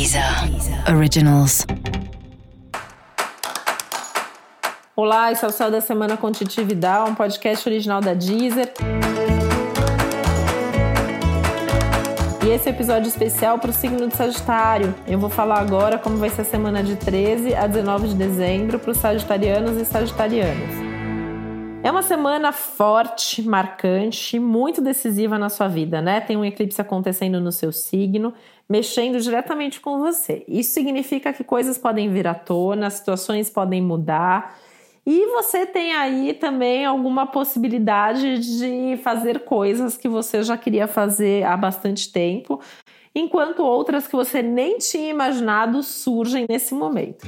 Deezer Originals. Olá, esse é o Céu da Semana com Titi Vidal, um podcast original da Deezer. E esse é episódio especial para o signo de Sagitário. Eu vou falar agora como vai ser a semana de 13 a 19 de dezembro para os sagitarianos e sagitarianas. É uma semana forte, marcante, muito decisiva na sua vida, né? Tem um eclipse acontecendo no seu signo, mexendo diretamente com você. Isso significa que coisas podem vir à tona, situações podem mudar. E você tem aí também alguma possibilidade de fazer coisas que você já queria fazer há bastante tempo, enquanto outras que você nem tinha imaginado surgem nesse momento.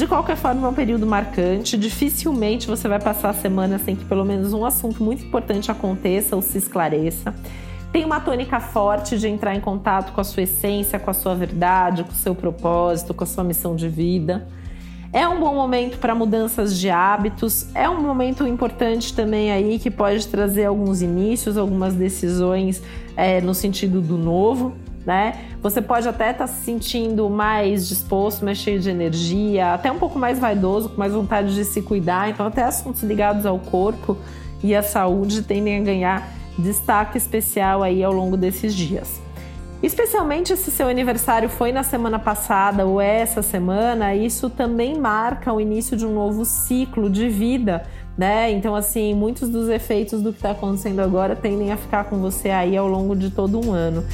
De qualquer forma, é um período marcante. Dificilmente você vai passar a semana sem que pelo menos um assunto muito importante aconteça ou se esclareça. Tem uma tônica forte de entrar em contato com a sua essência, com a sua verdade, com o seu propósito, com a sua missão de vida. É um bom momento para mudanças de hábitos, é um momento importante também aí que pode trazer alguns inícios, algumas decisões é, no sentido do novo né? Você pode até estar tá se sentindo mais disposto, mais cheio de energia, até um pouco mais vaidoso, com mais vontade de se cuidar. Então, até assuntos ligados ao corpo e à saúde tendem a ganhar destaque especial aí ao longo desses dias. Especialmente se seu aniversário foi na semana passada ou é essa semana, isso também marca o início de um novo ciclo de vida, né? Então, assim, muitos dos efeitos do que está acontecendo agora tendem a ficar com você aí ao longo de todo um ano.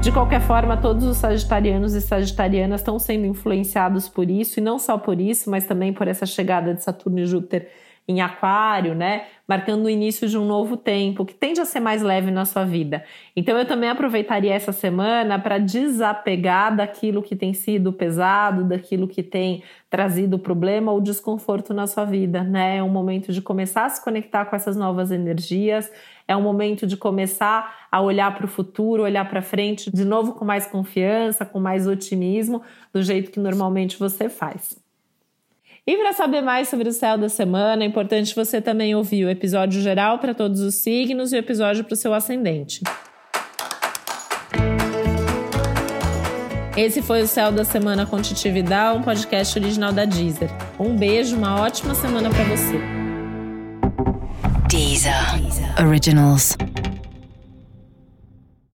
De qualquer forma, todos os sagitarianos e sagitarianas estão sendo influenciados por isso, e não só por isso, mas também por essa chegada de Saturno e Júpiter em Aquário, né? Marcando o início de um novo tempo que tende a ser mais leve na sua vida. Então eu também aproveitaria essa semana para desapegar daquilo que tem sido pesado, daquilo que tem trazido problema ou desconforto na sua vida, né? É um momento de começar a se conectar com essas novas energias, é um momento de começar a olhar para o futuro, olhar para frente, de novo com mais confiança, com mais otimismo, do jeito que normalmente você faz. E para saber mais sobre o céu da semana, é importante você também ouvir o episódio geral para todos os signos e o episódio para o seu ascendente. Esse foi o Céu da Semana com Titi Vidal, um podcast original da Deezer. Um beijo, uma ótima semana para você. Deezer. Originals.